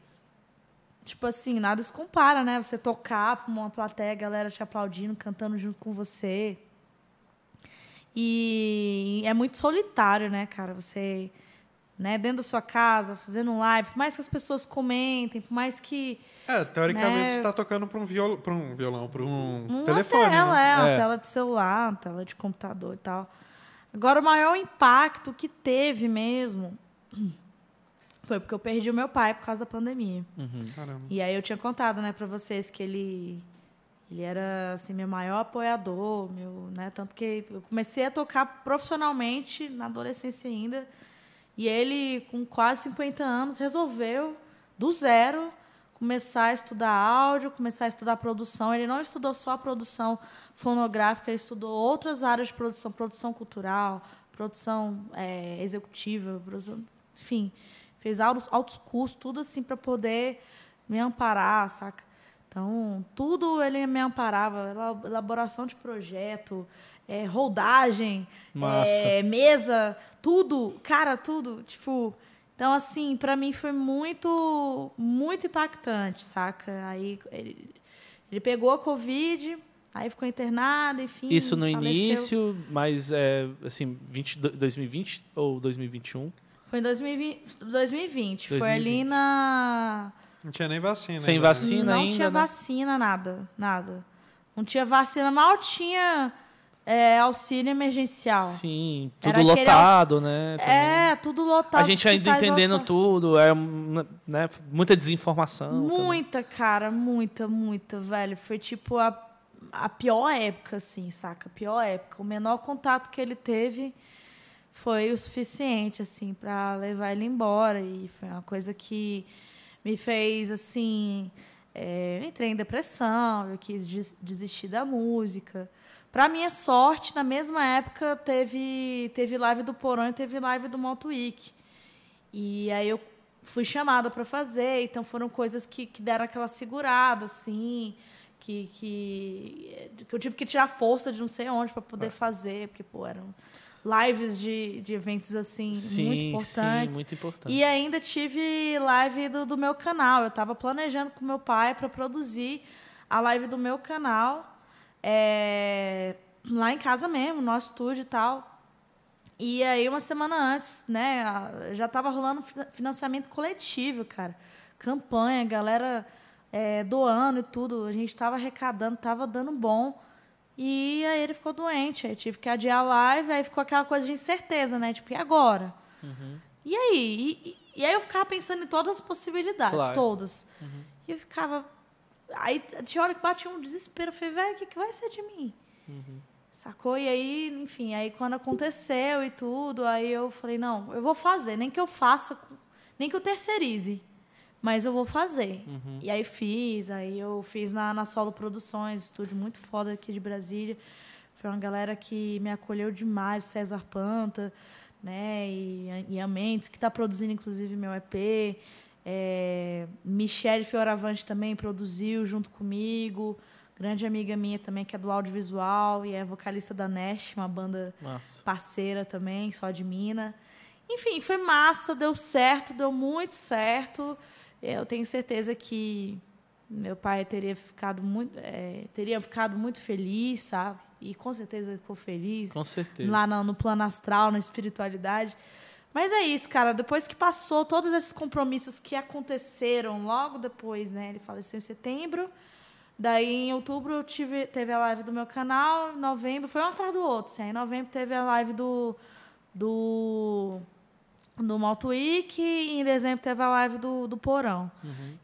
tipo assim, nada se compara, né? Você tocar pra uma plateia, a galera te aplaudindo, cantando junto com você. E é muito solitário, né, cara? Você, né, dentro da sua casa, fazendo um live, por mais que as pessoas comentem, por mais que É, teoricamente Né? você está tocando para um, viol... pra um violão, para um uma telefone. tela, né? é, uma É. tela de celular, uma tela de computador e tal. Agora, o maior impacto que teve mesmo foi porque eu perdi o meu pai por causa da pandemia. Caramba. E aí eu tinha contado, né, para vocês que ele ele era assim meu maior apoiador, meu, né, tanto que eu comecei a tocar profissionalmente na adolescência ainda. E ele com quase 50 anos resolveu do zero começar a estudar áudio, começar a estudar produção. Ele não estudou só a produção fonográfica, ele estudou outras áreas de produção, produção cultural, produção eh, executiva, produção, enfim, fez altos, altos cursos, tudo assim para poder me amparar, saca? Então, tudo ele me amparava, ela- elaboração de projeto, eh, rodagem, eh, mesa, tudo, cara, tudo, tipo, então assim, para mim foi muito muito impactante, saca? Aí ele, ele pegou a covid, aí ficou internado, enfim, Isso no faleceu. início, mas é assim, 20, 2020 ou 2021? Foi em 2020, 2020. Foi 2020. ali na. Não tinha nem vacina. Sem ainda, né? vacina não ainda, tinha né? vacina, nada. Nada. Não tinha vacina, mal tinha é, auxílio emergencial. Sim, tudo lotado, né? também. É, tudo lotado. A gente ainda entendendo lotados. tudo, é né, muita desinformação. também. Muita, cara, muita, muita, velho. Foi tipo a, a pior época, assim, saca? A pior época. O menor contato que ele teve foi o suficiente, assim, para levar ele embora. E foi uma coisa que me fez, assim. é, eu entrei em depressão, eu quis des- desistir da música. Para minha sorte, na mesma época, teve, teve live do Porão e teve live do Moto Week. E aí eu fui chamada para fazer, então foram coisas que, que deram aquela segurada, assim, que, que, que eu tive que tirar força de não sei onde para É. poder fazer, porque, pô, eram lives de, de eventos, assim, Sim, muito sim, importantes. muito importante. E ainda tive live do, do meu canal. Eu estava planejando com meu pai para produzir a live do meu canal é, lá em casa mesmo, no nosso estúdio e tal. E aí, uma semana antes, né, já estava rolando fi- financiamento coletivo, cara. Campanha, galera é, doando e tudo. A gente estava arrecadando, estava dando bom. E aí ele ficou doente. Aí tive que adiar a live, aí ficou aquela coisa de incerteza, né? Tipo, e agora? E aí? E, e- aí eu ficava pensando em todas as possibilidades, Claro. todas. E eu ficava. Aí tinha hora que batia um desespero. Eu falei, velho, o que, que vai ser de mim? Sacou? E aí, enfim, aí quando aconteceu e tudo, aí eu falei, não, eu vou fazer, nem que eu faça, nem que eu terceirize, mas eu vou fazer. E aí fiz, aí eu fiz na, na Solo Produções, estúdio muito foda aqui de Brasília. Foi uma galera que me acolheu demais, o César Panta, né, e a- Ian Mendes, que está produzindo, inclusive, meu EP. É, Michelle Fioravante também produziu junto comigo. Grande amiga minha também, que é do audiovisual e é vocalista da Nash, uma banda Massa. parceira também, só de mina. Enfim, foi massa, deu certo, deu muito certo. Eu tenho certeza que meu pai teria ficado muito, é, teria ficado muito feliz, sabe? E com certeza ficou feliz Com certeza. lá no, no plano astral, na espiritualidade. Mas é isso, cara. Depois que passou todos esses compromissos que aconteceram logo depois, né? Ele faleceu em setembro. Daí, em outubro, eu tive, teve a live do meu canal. Em novembro, foi um atrás do outro. Assim. Aí, Em novembro, teve a live do, do, do. E em dezembro, teve a live do, do Porão.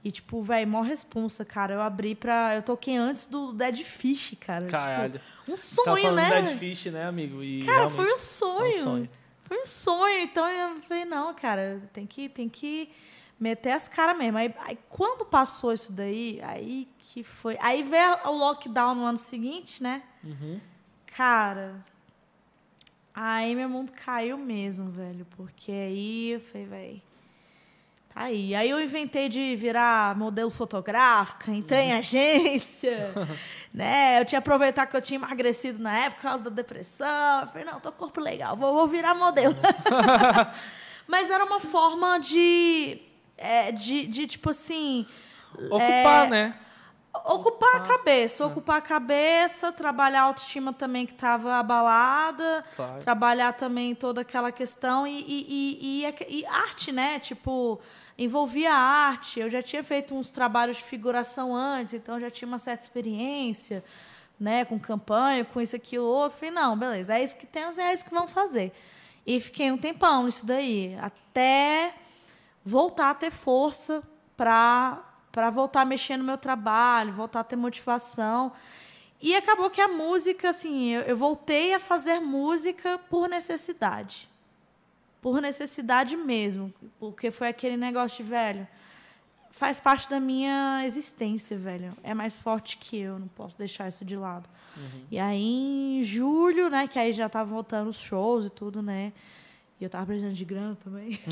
E, tipo, velho, mó responsa, cara. Eu abri pra... Eu toquei antes do Dead Fish, cara. Caralho. Tipo, um Tava sonho, falando né? Dead? Fish, né, amigo? E Cara, foi um sonho. é um sonho. Foi um sonho. Então eu falei, não, cara, tem que, tem que meter as caras mesmo. Aí, aí quando passou isso daí, aí que foi. Aí veio o lockdown no ano seguinte, né? Uhum. Cara. Aí meu mundo caiu mesmo, velho. Porque aí eu falei, velho. Tá Aí, aí eu inventei de virar modelo fotográfica, entrei em agência, né? Eu tinha aproveitar que eu tinha emagrecido na época por causa da depressão. Eu falei, não, tô corpo legal, vou, vou virar modelo. Mas era uma forma de, é, de, de tipo assim, Ocupar, É, né? ocupar a cabeça, ocupar a cabeça, trabalhar a autoestima também que estava abalada, Claro. trabalhar também toda aquela questão e, e, e- e arte, né? Tipo, envolvia arte. Eu já tinha feito uns trabalhos de figuração antes, então já tinha uma certa experiência, né? Com campanha, com isso, aquilo, outro. Falei, não, beleza, é isso que temos, é isso que vamos fazer. E fiquei um tempão nisso daí, até voltar a ter força para voltar a mexer no meu trabalho, voltar a ter motivação. E acabou que a música, assim, eu, eu voltei a fazer música por necessidade. Por necessidade mesmo. Porque foi aquele negócio de, velho, faz parte da minha existência, velho. É mais forte que eu, não posso deixar isso de lado. E aí, em julho, né, que aí já tava voltando os shows e tudo, né? E eu tava precisando de grana também.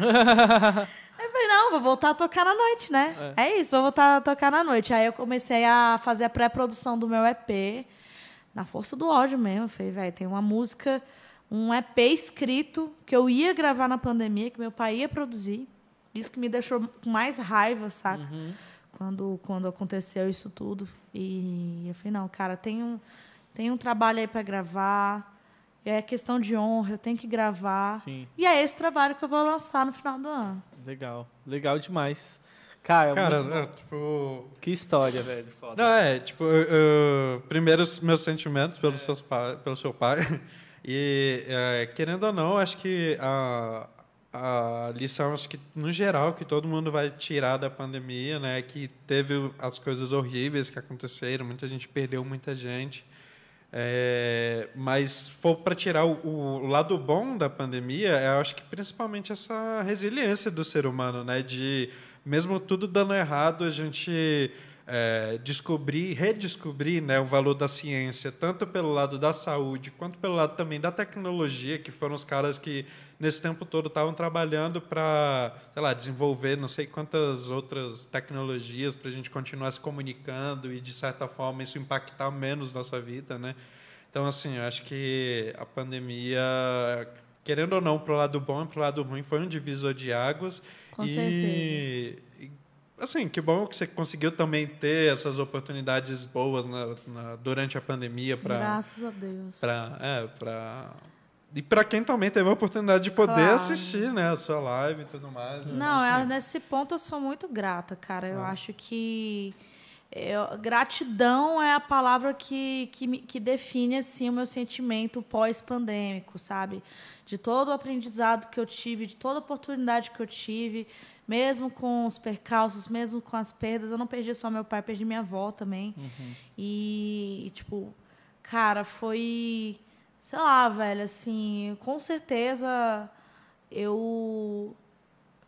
Aí eu falei, não, vou voltar a tocar na noite, né? É. isso, vou voltar a tocar na noite. Aí eu comecei a fazer a pré-produção do meu EP, na força do ódio mesmo. Eu falei, velho, tem uma música, um EP escrito que eu ia gravar na pandemia, que meu pai ia produzir. Isso que me deixou com mais raiva, saca? Quando, quando aconteceu isso tudo. E eu falei, não, cara, tem um, tem um trabalho aí para gravar. É questão de honra, eu tenho que gravar. Sim. E é esse trabalho que eu vou lançar no final do ano. Legal. Legal demais. Cara, Cara, muito- é, tipo. que história, velho. Foda. Não, é, tipo, eu- eu- primeiro meus sentimentos pelos seus pa- pelo seu pai. E, é, querendo ou não, acho que a, a lição, acho que no geral, que todo mundo vai tirar da pandemia, né, que teve as coisas horríveis que aconteceram, muita gente perdeu muita gente. É, mas for para tirar o, o lado bom da pandemia, eu acho que principalmente essa resiliência do ser humano, né? De mesmo tudo dando errado, a gente é, descobrir, redescobrir né, o valor da ciência, tanto pelo lado da saúde, quanto pelo lado também da tecnologia, que foram os caras que nesse tempo todo estavam trabalhando para, sei lá, desenvolver não sei quantas outras tecnologias para a gente continuar se comunicando e de certa forma isso impactar menos nossa vida, né? Então assim, eu acho que a pandemia, querendo ou não, pro lado bom e pro lado ruim, foi um divisor de águas. Com e, certeza. Assim, que bom que você conseguiu também ter essas oportunidades boas na- na- durante a pandemia para Graças a Deus. Pra, é, pra... E para quem também teve a oportunidade de poder Claro. assistir, né, a sua live e tudo mais. Não, assim. é, nesse ponto eu sou muito grata, cara. Eu Ah. acho que eu- gratidão é a palavra que, que, que define assim, o meu sentimento pós-pandêmico, sabe? De todo o aprendizado que eu tive, de toda a oportunidade que eu tive, mesmo com os percalços, mesmo com as perdas. Eu não perdi só meu pai, perdi minha avó também. E, e, tipo, cara, foi. Sei lá, velho, assim, com certeza eu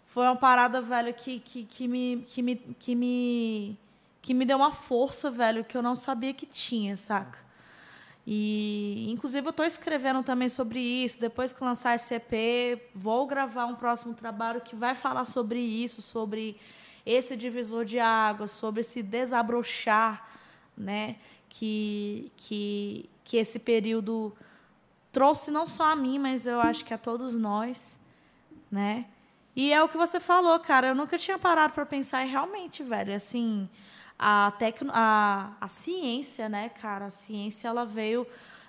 foi uma parada, velho, que, que, que, me, que, me, que, me, que me deu uma força, velho, que eu não sabia que tinha, saca? E, inclusive, eu estou escrevendo também sobre isso. Depois que lançar esse EP, vou gravar um próximo trabalho que vai falar sobre isso, sobre esse divisor de águas, sobre esse desabrochar, né? Que, que, que esse período trouxe não só a mim, mas eu acho que a todos nós, né? E é o que você falou, cara. Eu nunca tinha parado para pensar e realmente, velho, assim, a, tecno, a, a ciência, né, cara? A ciência ela veio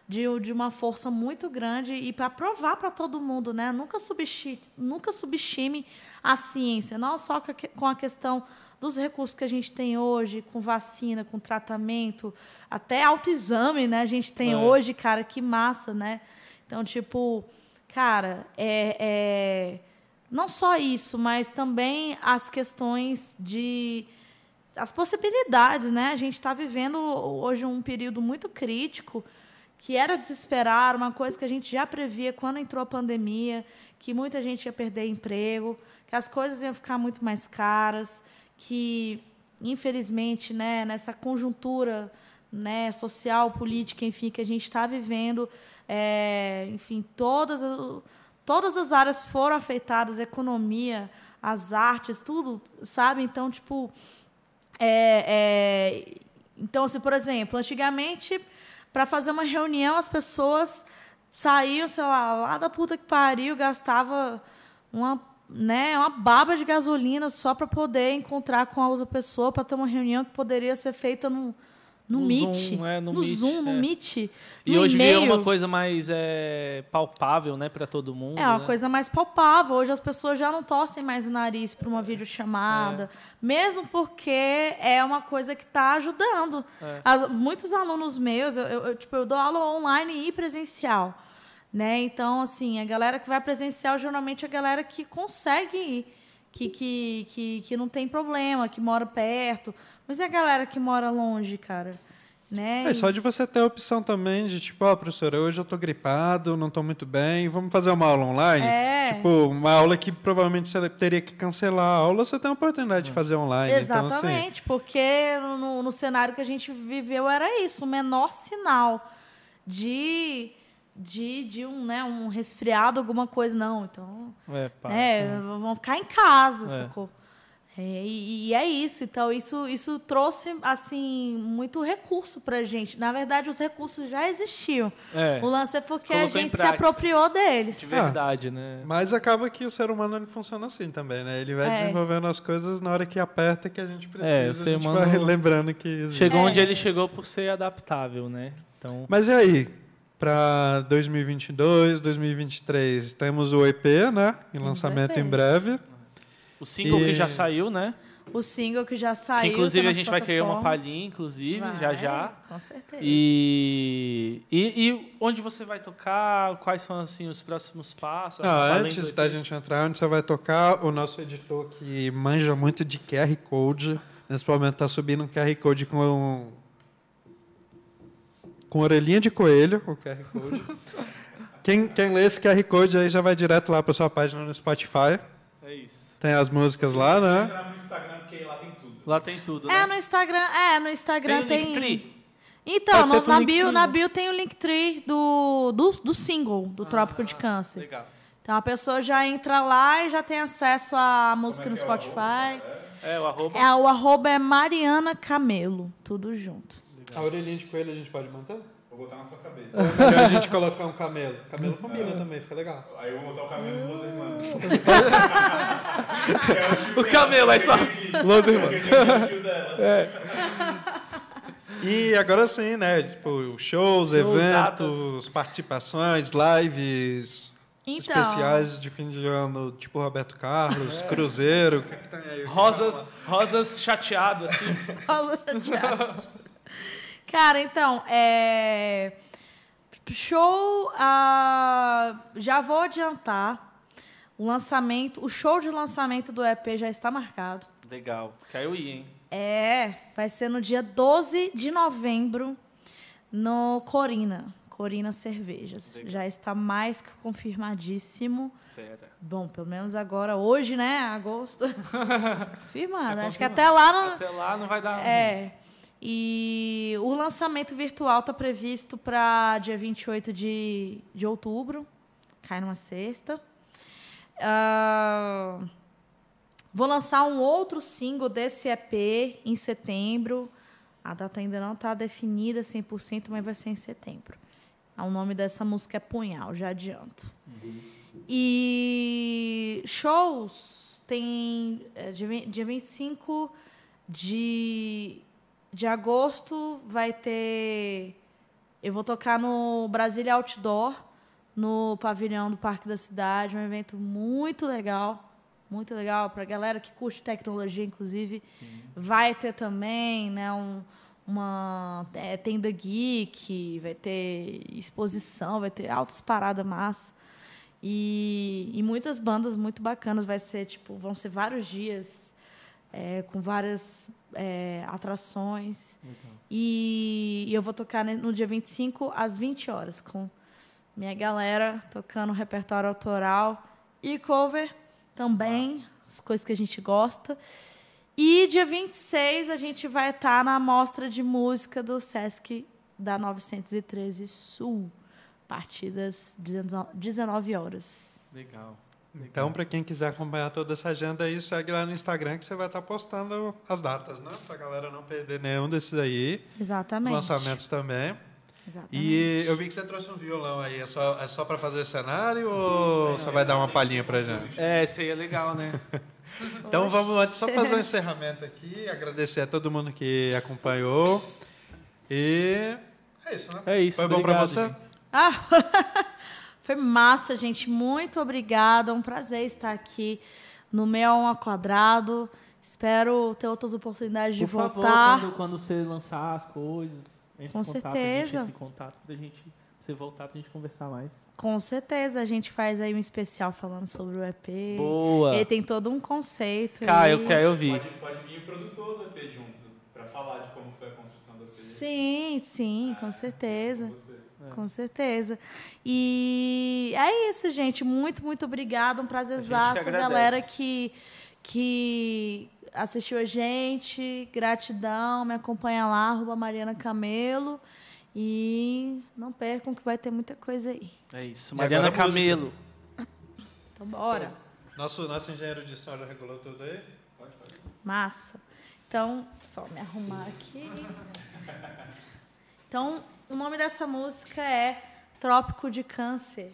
de, de uma força muito grande e para provar para todo mundo, né? Nunca subestime, nunca subestime a ciência, não só com a questão dos recursos que a gente tem hoje, com vacina, com tratamento, até autoexame, né? A gente tem É. hoje, cara, que massa, né? Então, tipo, cara, é, é não só isso, mas também as questões de as possibilidades, né? A gente está vivendo hoje um período muito crítico que era de se esperar, uma coisa que a gente já previa quando entrou a pandemia, que muita gente ia perder emprego, que as coisas iam ficar muito mais caras, que infelizmente, né, nessa conjuntura, né, social, política, enfim, que a gente está vivendo, é, enfim, todas as- todas as áreas foram afetadas, economia, as artes, tudo, sabe? Então, tipo, é, é, então, assim, por exemplo, antigamente, para fazer uma reunião, as pessoas saíam, sei lá, lá da puta que pariu, gastava uma, né, uma baba de gasolina só para poder encontrar com a outra pessoa, para ter uma reunião que poderia ser feita no, no, No Meet, Zoom, é, no no Meet, Zoom, no é. Meet, E no hoje virou e-mail. uma coisa mais é, palpável, né, para todo mundo. É uma né? coisa mais palpável. Hoje as pessoas já não torcem mais o nariz para uma videochamada, mesmo porque é uma coisa que está ajudando. As- muitos alunos meus, eu, eu- eu, tipo, eu dou aula online e presencial. Né? Então, assim, a galera que vai presencial geralmente é a galera que consegue ir, que, que, que, que não tem problema, que mora perto. Mas e a galera que mora longe, cara? Né? É só de você ter a opção também de, tipo, ó, professora, hoje eu tô gripado, não tô muito bem, vamos fazer uma aula online? É. Tipo, uma aula que provavelmente você teria que cancelar a aula, você tem a oportunidade de fazer online. Então, assim, Exatamente, porque no, no cenário que a gente viveu era isso, o menor sinal de, de, de um, né, um resfriado, alguma coisa, não. Então, É, pá, né, vão ficar em casa, É. sacou? É, e, e é isso, então isso, isso trouxe assim muito recurso pra gente. Na verdade, os recursos já existiam. É, O lance é porque a Colocou em gente se apropriou deles. de verdade, né? Mas acaba que o ser humano ele funciona assim também, né? Ele vai É. desenvolvendo as coisas na hora que aperta que a gente precisa. É, o a ser gente humano vai lembrando que existe. Chegou É. onde ele chegou por ser adaptável, né? Então, Mas e aí? Para 2022, 2023, temos o EP, né? Em Temos lançamento em breve. o single E- que já saiu, né? O single que já Que, saiu. inclusive tá a gente vai querer uma palhinha, inclusive, Vai, já já. Com certeza. E, e, e onde você vai tocar? Quais são assim os próximos passos? Não, Além antes da gente entrar, onde você vai tocar, o nosso editor que manja muito de QR Code, nesse momento está subindo um QR Code com com orelhinha de coelho, o QR Code. quem, quem lê esse QR Code aí já vai direto lá para sua página no Spotify. É isso. Tem as músicas lá, né? No Instagram, porque lá tem tudo. Lá tem tudo, É, né? no Instagram, é, no Instagram Tem o tem. Linktree? Então, no- na, bio, na bio tem o Linktree do, do, do single, do Trópico de Câncer. Legal. Então a pessoa já entra lá e já tem acesso à música no Spotify. É, o arroba. É, o arroba é Mariana Camelo, tudo junto. A orelhinha de coelho a gente pode manter? Vou botar na sua cabeça. É melhor a gente colocar um camelo. Camelo combina também, fica legal. Aí eu vou botar o cabelo de Los Hermanos. O camelo, aí só. Los Irmãos. É. E agora sim, né? Tipo, shows, eventos, participações, lives, Então, especiais de fim de ano, tipo Roberto Carlos, Cruzeiro. O que, que tem aí? Rosas, rosas chateado, assim. Rosa chateada. Cara, então, é. Show. ah, já vou adiantar. O lançamento, o show de lançamento do EP já está marcado. Legal. Caiu aí, hein? É, vai ser no dia 12 de novembro no Corina, Corina Cervejas. Legal. Já está mais que confirmadíssimo. Pera. Bom, pelo menos agora, hoje, né? Agosto. Confirmado. Tá Acho que até lá não. Até lá não vai dar. É. E o lançamento virtual está previsto para dia 28 de, de outubro. Cai numa sexta. Ah, vou lançar um outro single desse EP em setembro. A data ainda não está definida 100%, mas vai ser em setembro. O nome dessa música é Punhal, já adianto. E shows tem vi- dia 25 de, de agosto vai ter. Eu vou tocar no Brasília Outdoor, no pavilhão do Parque da Cidade, um evento muito legal. Muito legal para galera que curte tecnologia, inclusive. Vai ter também, né, um, uma é, tenda geek, vai ter exposição, vai ter altas paradas massa. E, e muitas bandas muito bacanas. Vai ser, tipo, vão ser vários dias é, com várias é, atrações. E, e eu vou tocar no dia 25 às 20 horas com minha galera tocando repertório autoral e cover também, as coisas que a gente gosta. E dia 26 a gente vai estar na mostra de música do Sesc da 913 Sul, a partir das 19 horas. Legal. Então, para quem quiser acompanhar toda essa agenda aí, segue lá no Instagram que você vai estar postando as datas, né? Pra galera não perder nenhum desses aí. Exatamente. Lançamentos também. Exatamente. E eu vi que você trouxe um violão aí. É só, é só para fazer cenário ou você vai dar uma palhinha pra gente? É, isso aí é legal, né? Então vamos antes só fazer um encerramento aqui, agradecer a todo mundo que acompanhou. E é isso, né? É isso, Foi bom para você? gente. Ah, foi massa, gente. Muito obrigada. É um prazer estar aqui no Meia ao Quadrado. Espero ter outras oportunidades de Por favor, voltar. quando, quando você lançar as coisas, entre Com em contato, a gente certeza. entra em contato pra gente você voltar pra gente conversar mais. Com certeza, a gente faz aí um especial falando sobre o EP. Boa. Ele tem todo um conceito. Cara, eu quero ouvir. Pode, pode vir o produtor do EP junto, pra falar de como foi a construção do EP. Sim, sim, com certeza. Com você. Com certeza. E é isso, gente. Muito, muito obrigada. Um prazerzaço, agradece. galera que, que assistiu a gente. Gratidão. Me acompanha lá, arroba Mariana Camelo. E não percam que vai ter muita coisa aí. É isso. Mariana a? Camelo. Então, bora. Nosso, nosso engenheiro de som já regulou tudo aí? Massa. Então, só me arrumar aqui. Então, o nome dessa música é Trópico de Câncer.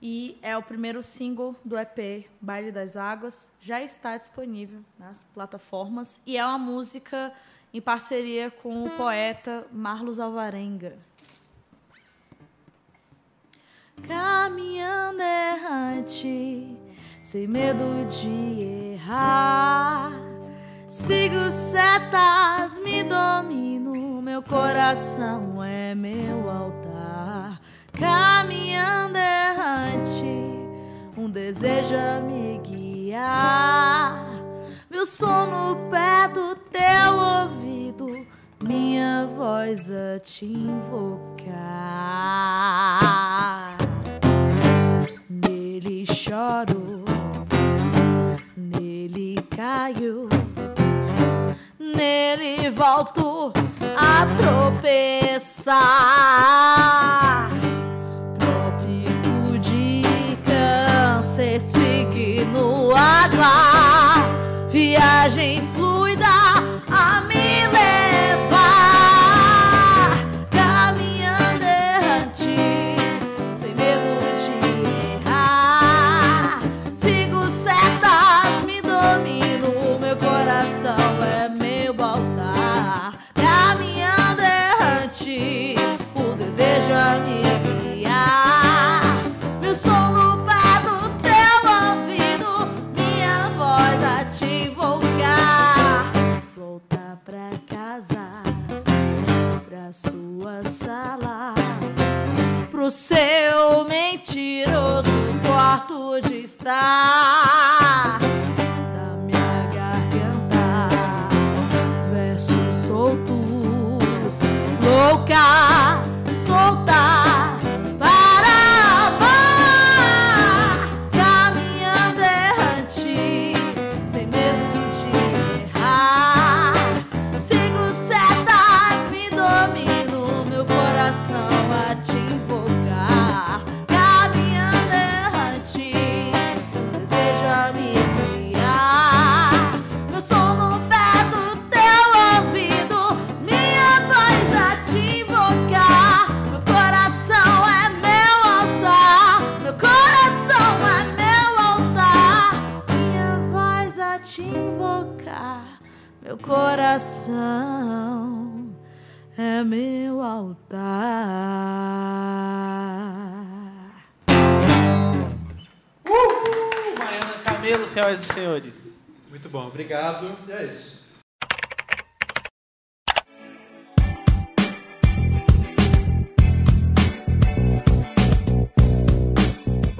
E é o primeiro single do EP Baile das Águas. Já está disponível nas plataformas. E é uma música em parceria com o poeta Marlos Alvarenga. Caminhando errante, sem medo de errar. Sigo setas, me domino, meu coração é meu altar. Caminhando errante, um desejo a me guiar. Meu sono perto do teu ouvido, minha voz a te invocar. Nele choro, nele caio, nele volto a tropeçar. Trópico de câncer, signo água, viagem fluida a me levar. Senhoras e senhores. Muito bom, obrigado. E é isso.